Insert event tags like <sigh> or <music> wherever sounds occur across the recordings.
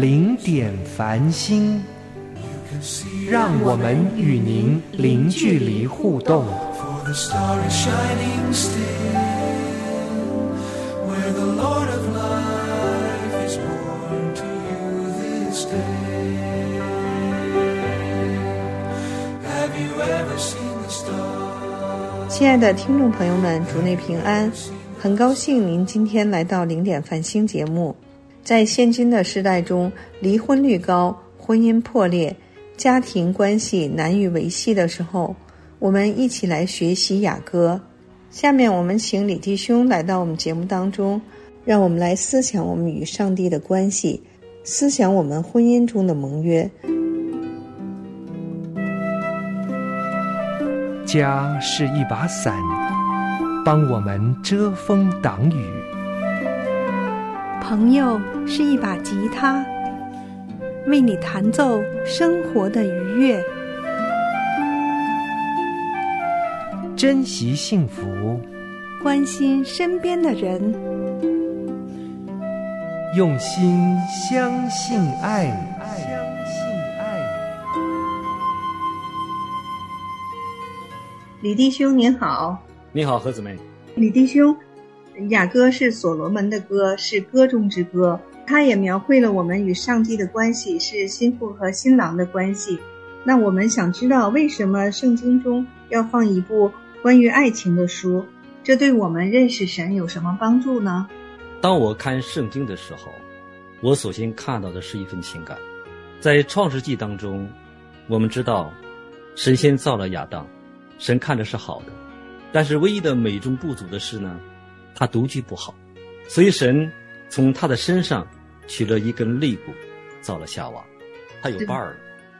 零点繁星，让我们与您零距离互动。亲爱的听众朋友们，竹内平安！很高兴您今天来到零点繁星节目。在现今的时代中，离婚率高，婚姻破裂，家庭关系难以维系的时候，我们一起来学习雅歌。下面我们请李弟兄来到我们节目当中，让我们来思想我们与上帝的关系，思想我们婚姻中的盟约。家是一把伞，帮我们遮风挡雨。朋友是一把吉他，为你弹奏生活的愉悦。珍惜幸福，关心身边的人，用心相信爱。相信爱。李弟兄您好，你好，何姊妹。李弟兄，雅歌是所罗门的歌，是歌中之歌，它也描绘了我们与上帝的关系，是新妇和新郎的关系。那我们想知道，为什么圣经中要放一部关于爱情的书？这对我们认识神有什么帮助呢？当我看圣经的时候，我首先看到的是一份情感。在创世纪当中，我们知道，神先造了亚当，神看着是好的，但是唯一的美中不足的是呢，他独居不好，所以神从他的身上取了一根肋骨，造了夏娃，他有伴儿了。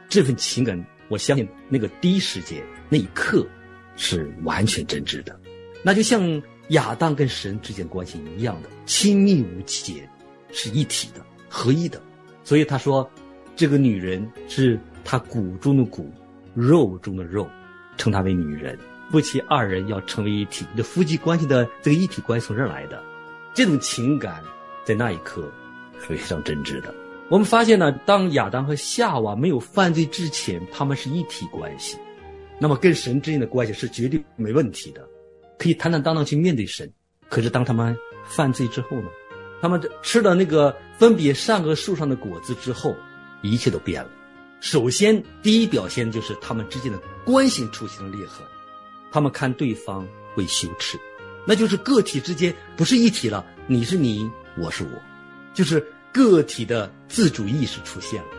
这份情感，我相信那个第一时间那一刻是完全真挚的，那就像亚当跟神之间关系一样的亲密无间，是一体的、合一的。所以他说，这个女人是他骨中的骨，肉中的肉，称她为女人。夫妻二人要成为一体，的夫妻关系的这个一体关系从这儿来的，这种情感在那一刻是非常真挚的。<laughs> 我们发现呢，当亚当和夏娃没有犯罪之前，他们是一体关系，那么跟神之间的关系是绝对没问题的，可以坦坦荡荡去面对神。可是当他们犯罪之后呢，他们吃了那个分别善恶树上的果子之后，一切都变了。首先，第一表现就是他们之间的关系出现了裂痕，他们看对方会羞耻，那就是个体之间不是一体了，你是你，我是我，就是。个体的自主意识出现了，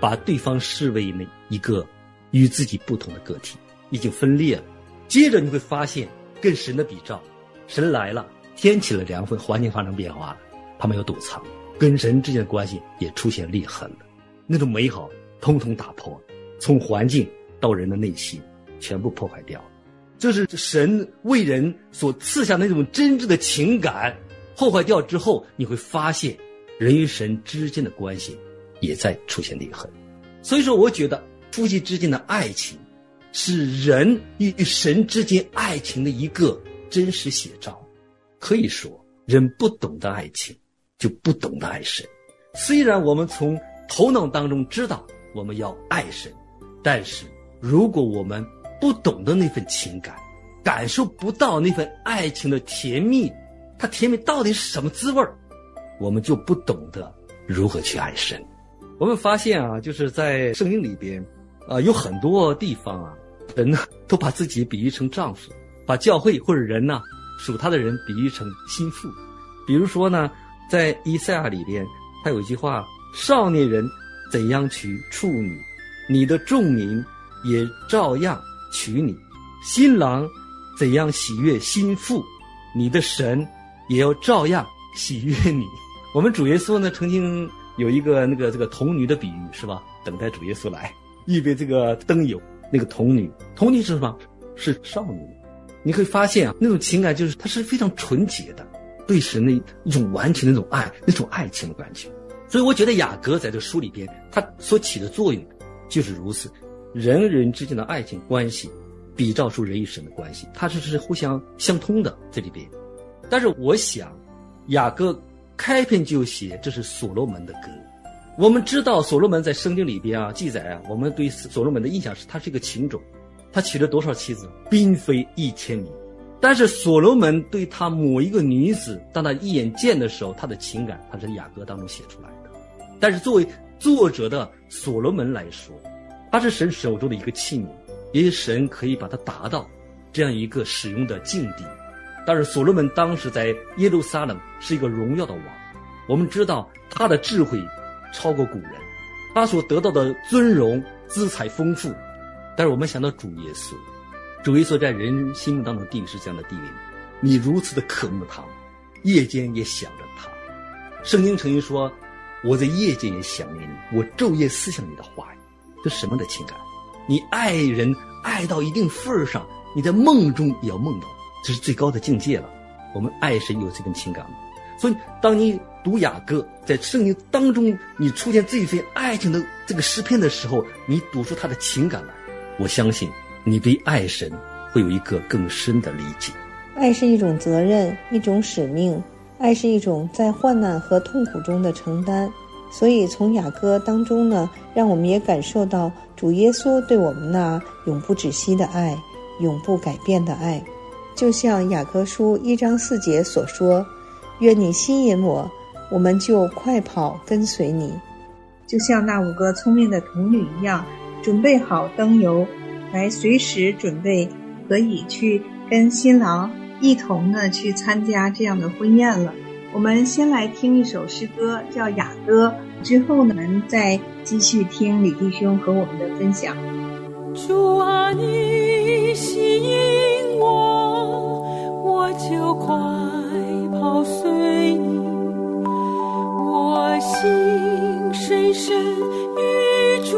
把对方视为那一个与自己不同的个体，已经分裂了。接着你会发现，跟神的比照，神来了，天起了凉风，环境发生变化了，他们有躲藏，跟神之间的关系也出现裂痕了，那种美好通通打破，从环境到人的内心，全部破坏掉了。这是神为人所赐下那种真挚的情感，破坏掉之后，你会发现。人与神之间的关系也在出现裂痕，所以说，我觉得夫妻之间的爱情是人与神之间爱情的一个真实写照。可以说，人不懂得爱情，就不懂得爱神。虽然我们从头脑当中知道我们要爱神，但是如果我们不懂得那份情感，感受不到那份爱情的甜蜜，它甜蜜到底是什么滋味儿？我们就不懂得如何去爱神。我们发现啊，就是在圣经里边，啊，有很多地方啊，人呢都把自己比喻成丈夫，把教会或者人呢属他的人比喻成心腹。比如说呢，在以赛亚里边，他有一句话：“少年人怎样娶处女，你的众民也照样娶你；新郎怎样喜悦心腹，你的神也要照样喜悦你。”我们主耶稣呢，曾经有一个那个这个童女的比喻是吧？等待主耶稣来，预备这个灯油，那个童女，童女是什么？是少女。你会发现啊，那种情感就是它是非常纯洁的，对神的一种完全的那种爱，那种爱情的感觉。所以我觉得雅各在这书里边，他所起的作用就是如此，人人之间的爱情关系，比照出人与神的关系，它是是互相相通的这里边。但是我想，雅各开篇就写这是所罗门的歌。我们知道所罗门在圣经里边啊记载啊，我们对所罗门的印象是他是一个情种，他娶了多少妻子，并非一千名。但是所罗门对他某一个女子，当他一眼见的时候，他的情感，他是雅歌当中写出来的。但是作为作者的所罗门来说，他是神手中的一个器皿，也许神可以把他达到这样一个使用的境地。但是所罗门当时在耶路撒冷是一个荣耀的王，我们知道他的智慧超过古人，他所得到的尊荣资财丰富。但是我们想到主耶稣，主耶稣在人心目当中地位是这样的地位，你如此的渴慕他，夜间也想着他。圣经曾经说：“我在夜间也想念你，我昼夜思想你的话语。”这什么的情感？你爱人爱到一定份儿上，你在梦中也要梦到。这是最高的境界了。我们爱神有这份情感吗？所以，当你读雅歌，在圣经当中你出现这一份爱情的这个诗篇的时候，你读出他的情感来，我相信你对爱神会有一个更深的理解。爱是一种责任，一种使命；爱是一种在患难和痛苦中的承担。所以，从雅歌当中呢，让我们也感受到主耶稣对我们那永不止息的爱，永不改变的爱。就像雅各书一章四节所说：“愿你吸引我，我们就快跑跟随你。”就像那五个聪明的童女一样，准备好灯油，来随时准备可以去跟新郎一同呢去参加这样的婚宴了。我们先来听一首诗歌，叫《雅歌》，之后呢，我们再继续听李弟兄和我们的分享。主啊，你吸引。就快跑随你，我心深深与主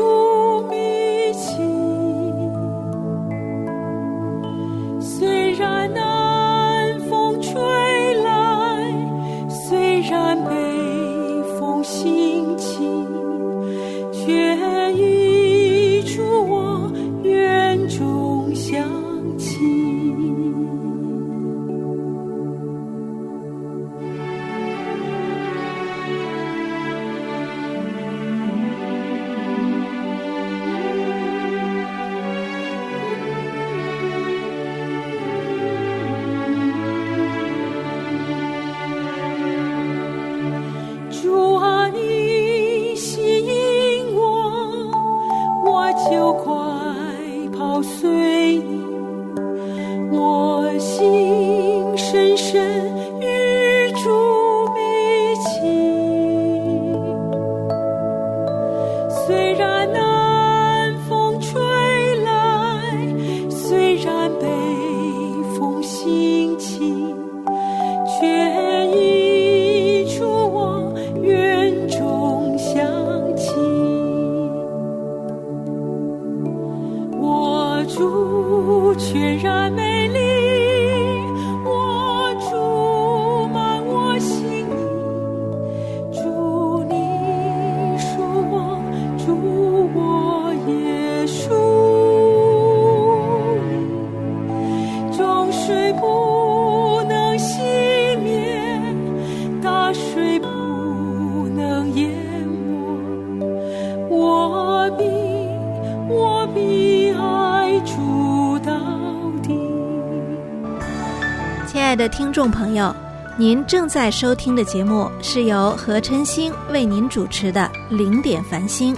亲爱的听众朋友，您正在收听的节目是由何晨星为您主持的《零点繁星》。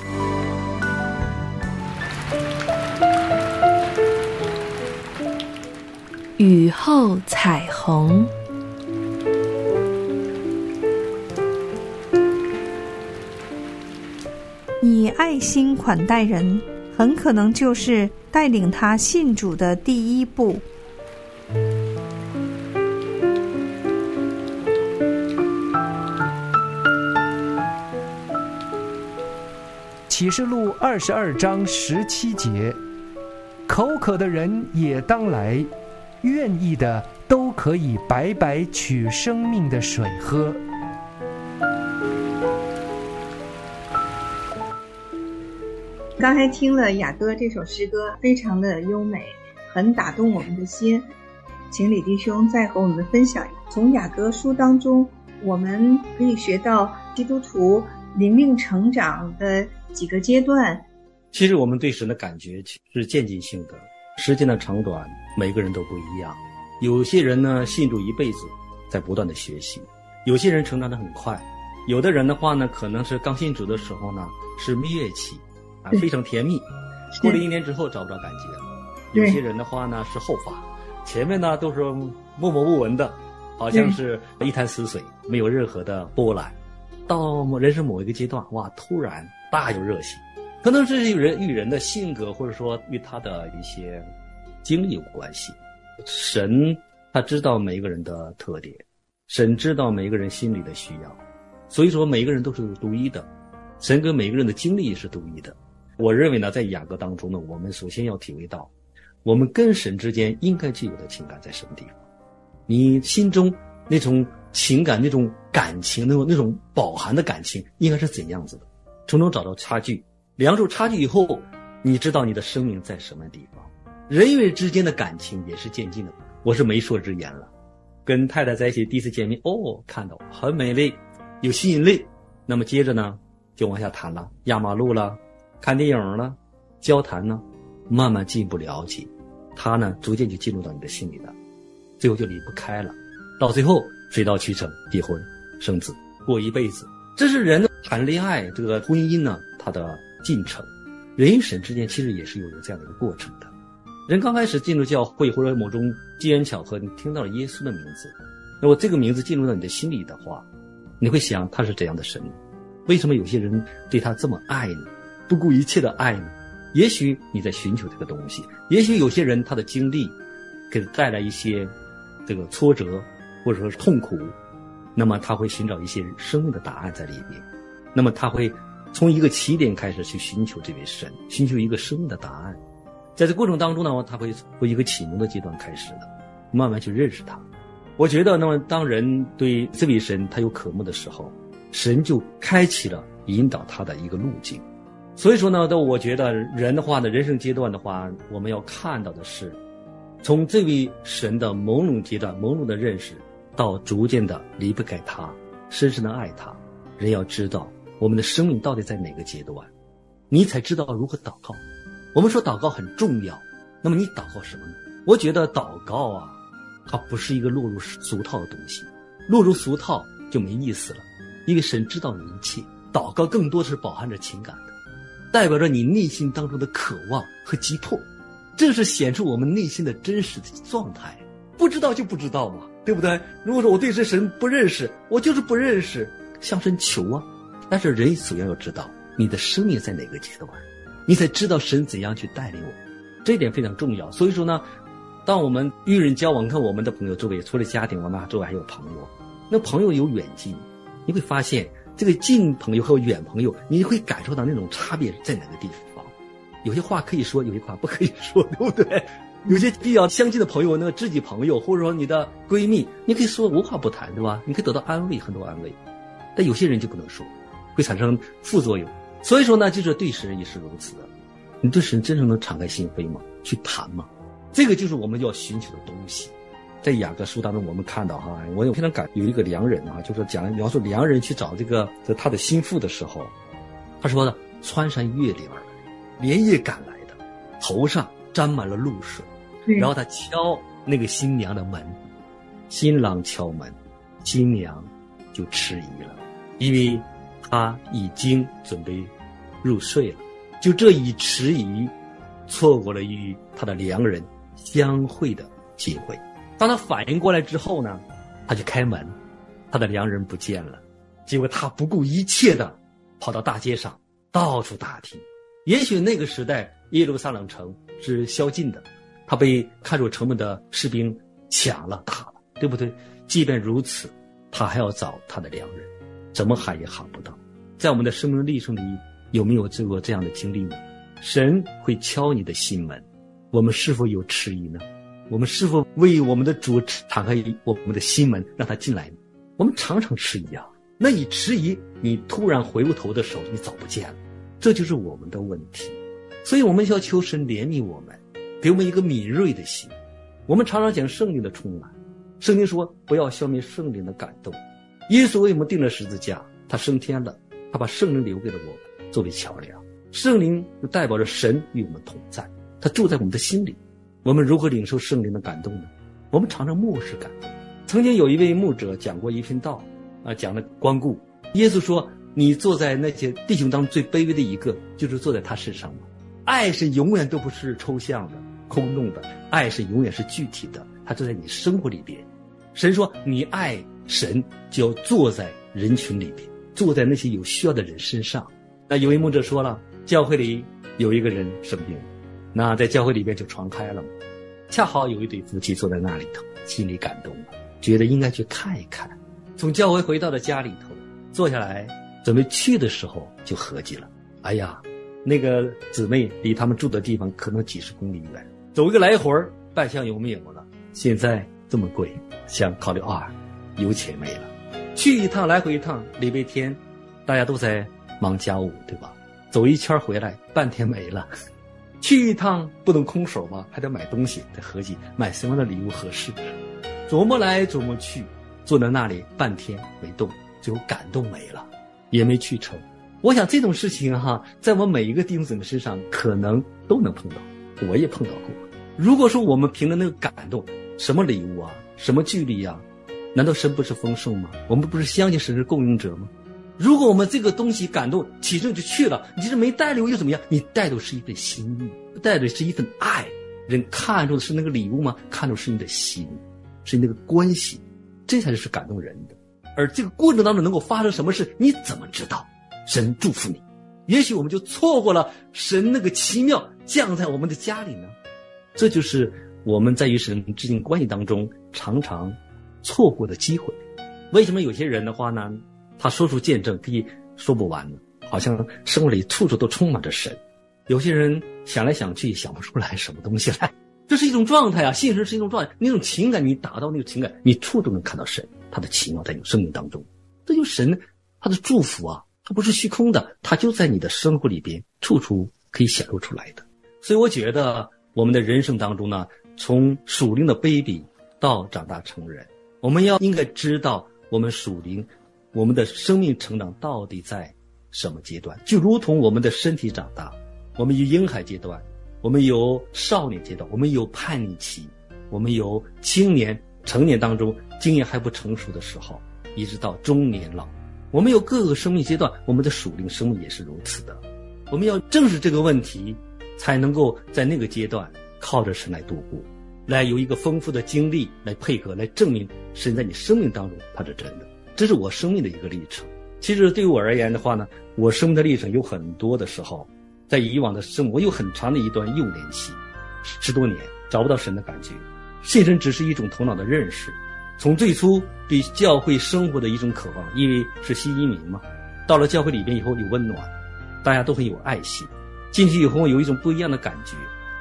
雨后彩虹，你爱心款待人，很可能就是带领他信主的第一步。启示录二十二章十七节：口渴的人也当来，愿意的都可以白白取生命的水喝。刚才听了雅歌这首诗歌，非常的优美，很打动我们的心。请李弟兄再和我们分享，从雅歌书当中，我们可以学到基督徒灵命成长的几个阶段。其实我们对神的感觉是渐进性的，时间的长短每个人都不一样。有些人呢信主一辈子，在不断的学习；有些人成长的很快，有的人的话呢，可能是刚信主的时候呢是蜜月期。啊，非常甜蜜。过了一年之后找不着感觉了。有些人的话呢是后发，前面呢都是默默无闻的，好像是一潭死水，没有任何的波澜。到某人生某一个阶段，哇，突然大有热情。可能是与人与人的性格，或者说与他的一些经历有关系。神他知道每一个人的特点，神知道每一个人心里的需要，所以说每一个人都是独一的。神跟每一个人的经历也是独一的。我认为呢，在雅歌当中呢，我们首先要体会到，我们跟神之间应该具有的情感在什么地方。你心中那种情感、那种感情、那种那种饱含的感情，应该是怎样子的？从中找到差距，两种差距以后，你知道你的生命在什么地方。人与人之间的感情也是渐进的。我是媒妁之言了，跟太太在一起第一次见面，哦，看到很美丽，有吸引力。那么接着呢，就往下谈了，压马路了。看电影了，交谈呢，慢慢进一步了解，他呢逐渐就进入到你的心里了，最后就离不开了，到最后水到渠成，结婚生子，过一辈子。这是人谈恋爱这个婚姻呢，它的进程，人与神之间其实也是有有这样的一个过程的。人刚开始进入教会或者某种机缘巧合，你听到了耶稣的名字，那么这个名字进入到你的心里的话，你会想他是怎样的神？为什么有些人对他这么爱呢？不顾一切的爱呢？也许你在寻求这个东西，也许有些人他的经历给他带来一些这个挫折或者说是痛苦，那么他会寻找一些生命的答案在里面，那么他会从一个起点开始去寻求这位神，寻求一个生命的答案，在这过程当中呢，他会从一个启蒙的阶段开始的，慢慢去认识他。我觉得，那么当人对这位神他有渴慕的时候，神就开启了引导他的一个路径。所以说呢，都我觉得人的话呢，人生阶段的话，我们要看到的是，从这位神的朦胧阶段、朦胧的认识，到逐渐的离不开他，深深的爱他。人要知道我们的生命到底在哪个阶段，你才知道如何祷告。我们说祷告很重要，那么你祷告什么呢？我觉得祷告啊，它不是一个落入俗套的东西，落入俗套就没意思了。因为神知道你一切，祷告更多是饱含着情感的。代表着你内心当中的渴望和急迫，这是显出我们内心的真实的状态。不知道就不知道嘛，对不对？如果说我对这神不认识，我就是不认识，向神求啊。但是人首先要知道你的生命在哪个阶段，你才知道神怎样去带领我，这一点非常重要。所以说呢，当我们与人交往，看我们的朋友周围，除了家庭，我们周围还有朋友，那朋友有远近，你会发现。这个近朋友和远朋友，你会感受到那种差别在哪个地方？有些话可以说，有些话不可以说，对不对？有些比较相近的朋友，那个知己朋友，或者说你的闺蜜，你可以说无话不谈，对吧？你可以得到安慰，很多安慰。但有些人就不能说，会产生副作用。所以说呢，就是对神也是如此的。你对神真正能敞开心扉吗？去谈吗？这个就是我们要寻求的东西。在雅各书当中，我们看到哈，我有非常感有一个良人啊，就是讲描述良人去找这个他的心腹的时候，他说呢，穿山越岭而来，连夜赶来的，头上沾满了露水，然后他敲那个新娘的门，新郎敲门，新娘就迟疑了，因为他已经准备入睡了，就这一迟疑，错过了与他的良人相会的机会。当他反应过来之后呢，他就开门，他的良人不见了。结果他不顾一切的跑到大街上，到处打听。也许那个时代耶路撒冷城是宵禁的，他被看守城门的士兵抢了、打了，对不对？即便如此，他还要找他的良人，怎么喊也喊不到。在我们的生命历程里，有没有做过这样的经历呢？神会敲你的心门，我们是否有迟疑呢？我们是否为我们的主敞开我们的心门，让他进来呢？我们常常迟疑啊。那你迟疑，你突然回过头的时候，你早不见了，这就是我们的问题。所以我们要求神怜悯我们，给我们一个敏锐的心。我们常常讲圣灵的充满，圣经说不要消灭圣灵的感动。耶稣为我们定了十字架，他升天了，他把圣灵留给了我们作为桥梁。圣灵就代表着神与我们同在，他住在我们的心里。我们如何领受圣灵的感动呢？我们常常漠视感动。曾经有一位牧者讲过一篇道，啊，讲了光顾。耶稣说：“你坐在那些弟兄当中最卑微的一个，就是坐在他身上嘛。爱是永远都不是抽象的、空洞的，爱是永远是具体的，它就在你生活里边。神说：你爱神，就要坐在人群里边，坐在那些有需要的人身上。那有位牧者说了。”教会里有一个人生病，那在教会里边就传开了。恰好有一对夫妻坐在那里头，心里感动了，觉得应该去看一看。从教会回到了家里头，坐下来准备去的时候，就合计了：哎呀，那个姊妹离他们住的地方可能几十公里远，走一个来回半箱油没有了。现在这么贵，想考虑啊，油钱没了，去一趟来回一趟，礼拜天大家都在忙家务，对吧？走一圈回来，半天没了。<laughs> 去一趟不能空手吗，还得买东西，得合计买什么样的礼物合适。琢磨来琢磨去，坐在那里半天没动，最后感动没了，也没去成。我想这种事情哈，在我每一个弟兄姊妹身上可能都能碰到，我也碰到过。如果说我们凭着那个感动，什么礼物啊，什么距离呀，难道神不是丰盛吗？我们不是相信神是供应者吗？如果我们这个东西感动，起身就去了，你是没带礼物又怎么样？你带的是一份心意，带的是一份爱。人看重的是那个礼物吗？看重是你的心，是你那个关系，这才是感动人的。而这个过程当中能够发生什么事，你怎么知道？神祝福你，也许我们就错过了神那个奇妙降在我们的家里呢。这就是我们在与神之间关系当中常常错过的机会。为什么有些人的话呢？他说出见证可以说不完，好像生活里处处都充满着神。有些人想来想去想不出来什么东西来，这是一种状态啊，信神是一种状态，那种情感你达到那个情感，你处处能看到神，他的奇妙在你生命当中，这就神他的祝福啊，他不是虚空的，他就在你的生活里边处处可以显露出来的。所以我觉得我们的人生当中呢，从属灵的 baby 到长大成人，我们要应该知道我们属灵。我们的生命成长到底在什么阶段？就如同我们的身体长大，我们有婴孩阶段，我们有少年阶段，我们有叛逆期，我们有青年、成年当中经验还不成熟的时候，一直到中年老，我们有各个生命阶段，我们的属灵生命也是如此的。我们要正视这个问题，才能够在那个阶段靠着神来度过，来有一个丰富的经历来配合，来证明神在你生命当中它是真的。这是我生命的一个历程。其实对于我而言的话呢，我生命的历程有很多的时候，在以往的生活有很长的一段幼年期，十多年找不到神的感觉，信神只是一种头脑的认识。从最初对教会生活的一种渴望，因为是新移民嘛，到了教会里边以后有温暖，大家都很有爱心，进去以后有一种不一样的感觉，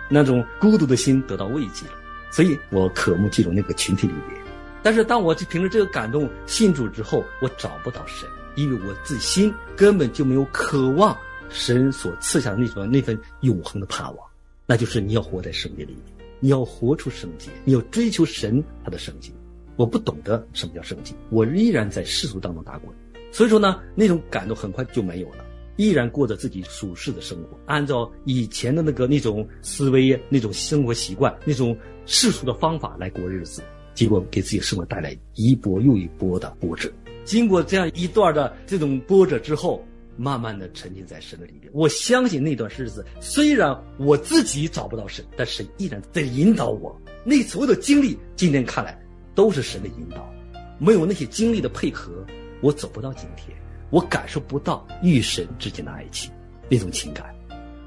那种孤独的心得到慰藉了，所以我渴慕进入那个群体里边。但是当我凭着这个感动信主之后，我找不到神，因为我自心根本就没有渴望神所赐下的那种那份永恒的盼望，那就是你要活在圣洁里面，你要活出圣洁，你要追求神他的圣洁。我不懂得什么叫圣洁，我依然在世俗当中打滚，所以说呢，那种感动很快就没有了，依然过着自己舒适的生活，按照以前的那个那种思维、那种生活习惯、那种世俗的方法来过日子。结果给自己生活带来一波又一波的波折。经过这样一段的这种波折之后，慢慢的沉浸在神的里面。我相信那段日子，虽然我自己找不到神，但神依然在引导我。那所有的经历，今天看来都是神的引导。没有那些经历的配合，我走不到今天，我感受不到与神之间的爱情那种情感。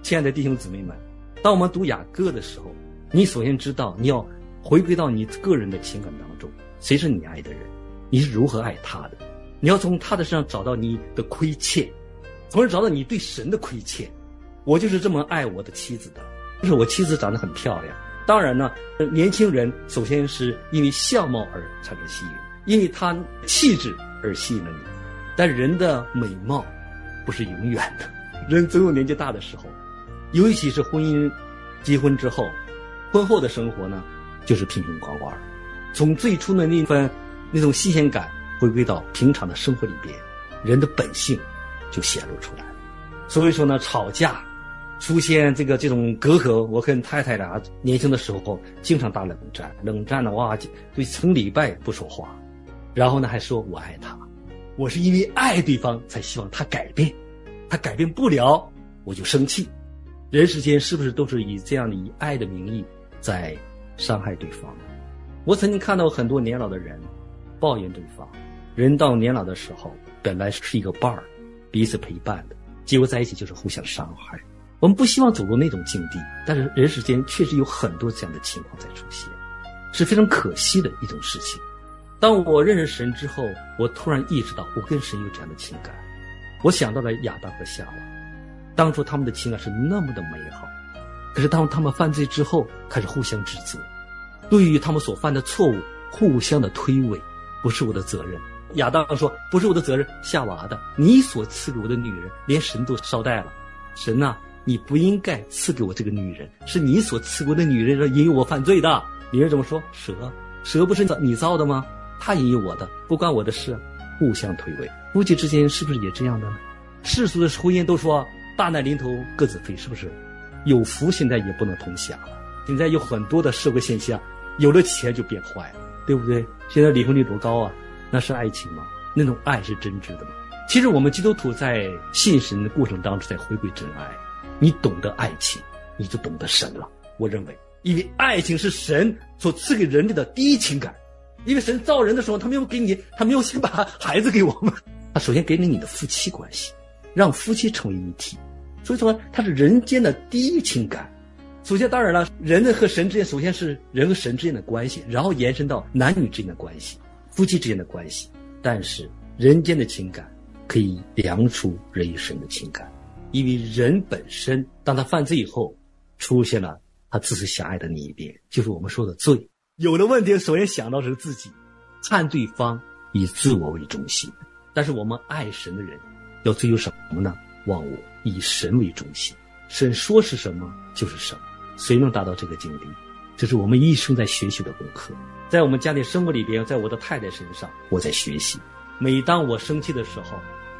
亲爱的弟兄姊妹们，当我们读雅歌的时候，你首先知道你要。回归到你个人的情感当中，谁是你爱的人？你是如何爱他的？你要从他的身上找到你的亏欠，从而找到你对神的亏欠。我就是这么爱我的妻子的，就是我妻子长得很漂亮。当然呢，年轻人首先是因为相貌而产生吸引，因为他气质而吸引了你。但人的美貌不是永远的，人总有年纪大的时候，尤其是婚姻结婚之后，婚后的生活呢，就是瓶瓶罐罐。从最初的那份那种新鲜感，回归到平常的生活里边，人的本性就显露出来。所以说呢，吵架。出现这个这种隔阂，我跟太太俩年轻的时候经常打冷战，冷战的话，就成礼拜不说话，然后呢还说我爱他，我是因为爱对方才希望他改变，他改变不了我就生气，人世间是不是都是以这样的以爱的名义在伤害对方？我曾经看到很多年老的人抱怨对方，人到年老的时候本来是一个伴儿，彼此陪伴的，结果在一起就是互相伤害。我们不希望走入那种境地，但是人世间确实有很多这样的情况在出现，是非常可惜的一种事情。当我认识神之后，我突然意识到我跟神有这样的情感。我想到了亚当和夏娃，当初他们的情感是那么的美好，可是当他们犯罪之后，开始互相指责，对于他们所犯的错误互相的推诿，不是我的责任。亚当说：“不是我的责任，夏娃的，你所赐给我的女人，连神都捎带了，神呐。”你不应该赐给我这个女人，是你所赐给我的女人引诱我犯罪的。女人怎么说？蛇，蛇不是你造的吗？他引诱我的，不关我的事。互相推诿，夫妻之间是不是也这样的呢？世俗的婚姻都说大难临头各自飞，是不是？有福现在也不能同享了。现在有很多的社会现象，有了钱就变坏了，对不对？现在离婚率多高啊？那是爱情吗？那种爱是真挚的吗？其实我们基督徒在信神的过程当中，在回归真爱。你懂得爱情，你就懂得神了。我认为，因为爱情是神所赐给人类的第一情感。因为神造人的时候，他没有给你，他没有先把孩子给我们，他 <laughs> 首先给了你的夫妻关系，让夫妻成为一体。所以说，它是人间的第一情感。首先，当然了，人和神之间，首先是人和神之间的关系，然后延伸到男女之间的关系，夫妻之间的关系。但是，人间的情感可以量出人与神的情感。因为人本身，当他犯罪以后，出现了他自私狭隘的那一边，就是我们说的罪。有了问题，首先想到是自己，看对方以自我为中心。但是我们爱神的人，要追求什么呢？忘我，以神为中心。神说是什么就是什么。谁能达到这个境地？这是我们一生在学习的功课。在我们家庭生活里边，在我的太太身上，我在学习。每当我生气的时候，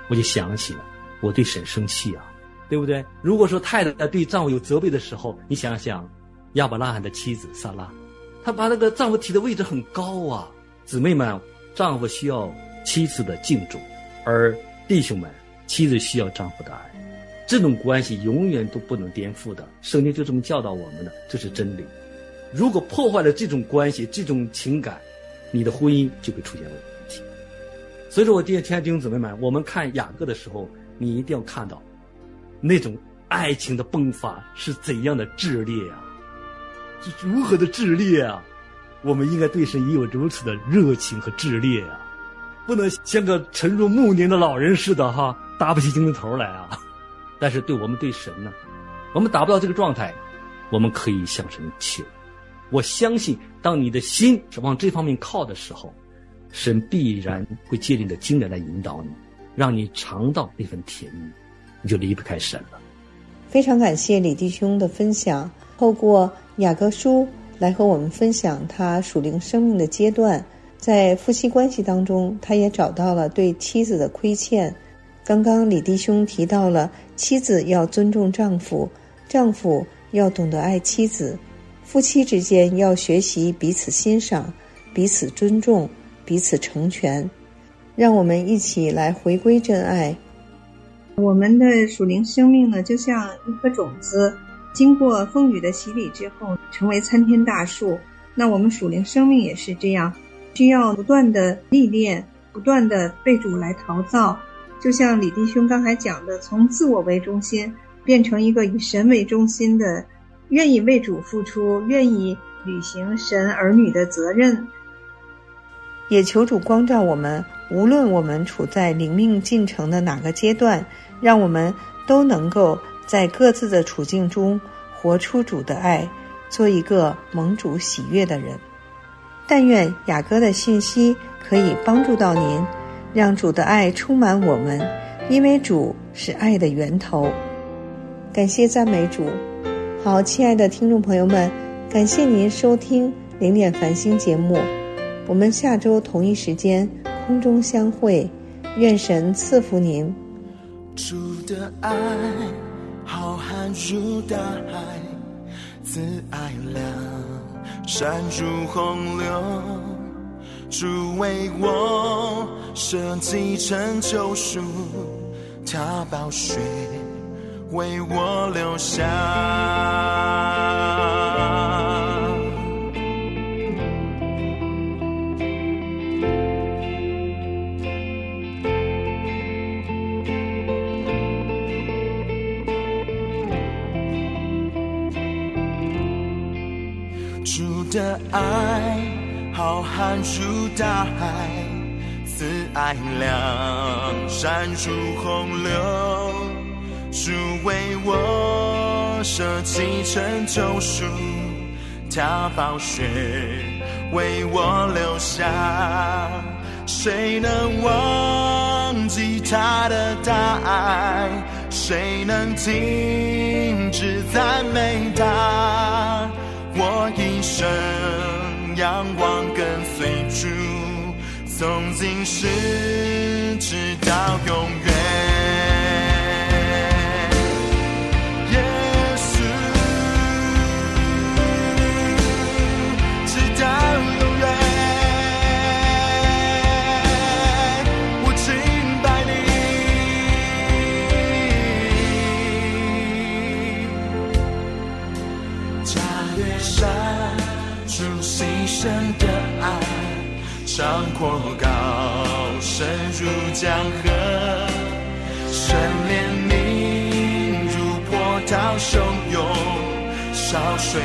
我就想起了我对神生气啊。对不对？如果说太太在对丈夫有责备的时候，你想想，亚伯拉罕的妻子萨拉，她把那个丈夫提的位置很高啊。姊妹们，丈夫需要妻子的敬重，而弟兄们，妻子需要丈夫的爱，这种关系永远都不能颠覆的。圣经就这么教导我们的，这是真理。如果破坏了这种关系、这种情感，你的婚姻就会出现问题。所以说我弟亲爱的弟兄姊妹们，我们看雅各的时候，你一定要看到。那种爱情的迸发是怎样的炽烈啊？是如何的炽烈啊？我们应该对神也有如此的热情和炽烈啊！不能像个沉入暮年的老人似的哈，搭不起精神头来啊！但是对我们对神呢，我们达不到这个状态，我们可以向神求。我相信，当你的心是往这方面靠的时候，神必然会借你的经验来引导你，让你尝到那份甜蜜。你就离不开神了。非常感谢李弟兄的分享，透过雅各书来和我们分享他属灵生命的阶段，在夫妻关系当中，他也找到了对妻子的亏欠。刚刚李弟兄提到了妻子要尊重丈夫，丈夫要懂得爱妻子，夫妻之间要学习彼此欣赏、彼此尊重、彼此成全。让我们一起来回归真爱。我们的属灵生命呢，就像一颗种子，经过风雨的洗礼之后，成为参天大树。那我们属灵生命也是这样，需要不断的历练，不断的被主来陶造。就像李弟兄刚才讲的，从自我为中心，变成一个以神为中心的，愿意为主付出，愿意履行神儿女的责任。也求主光照我们。无论我们处在灵命进程的哪个阶段，让我们都能够在各自的处境中活出主的爱，做一个蒙主喜悦的人。但愿雅歌的信息可以帮助到您，让主的爱充满我们，因为主是爱的源头。感谢赞美主。好，亲爱的听众朋友们，感谢您收听零点繁星节目。我们下周同一时间空中相会，愿神赐福您。主的爱浩瀚如大海，自爱量山如洪流。主为我设计成救赎，他宝血为我留下。爱浩瀚如大海，慈爱量闪如洪流。主为我舍弃成救赎，他宝血为我留下。谁能忘记他的大爱？谁能停止赞美他？今世直到永远。耶稣，直到永远，我敬拜你。加略山主牺牲的爱，长阔高，江河，神怜悯如波涛汹涌，潮水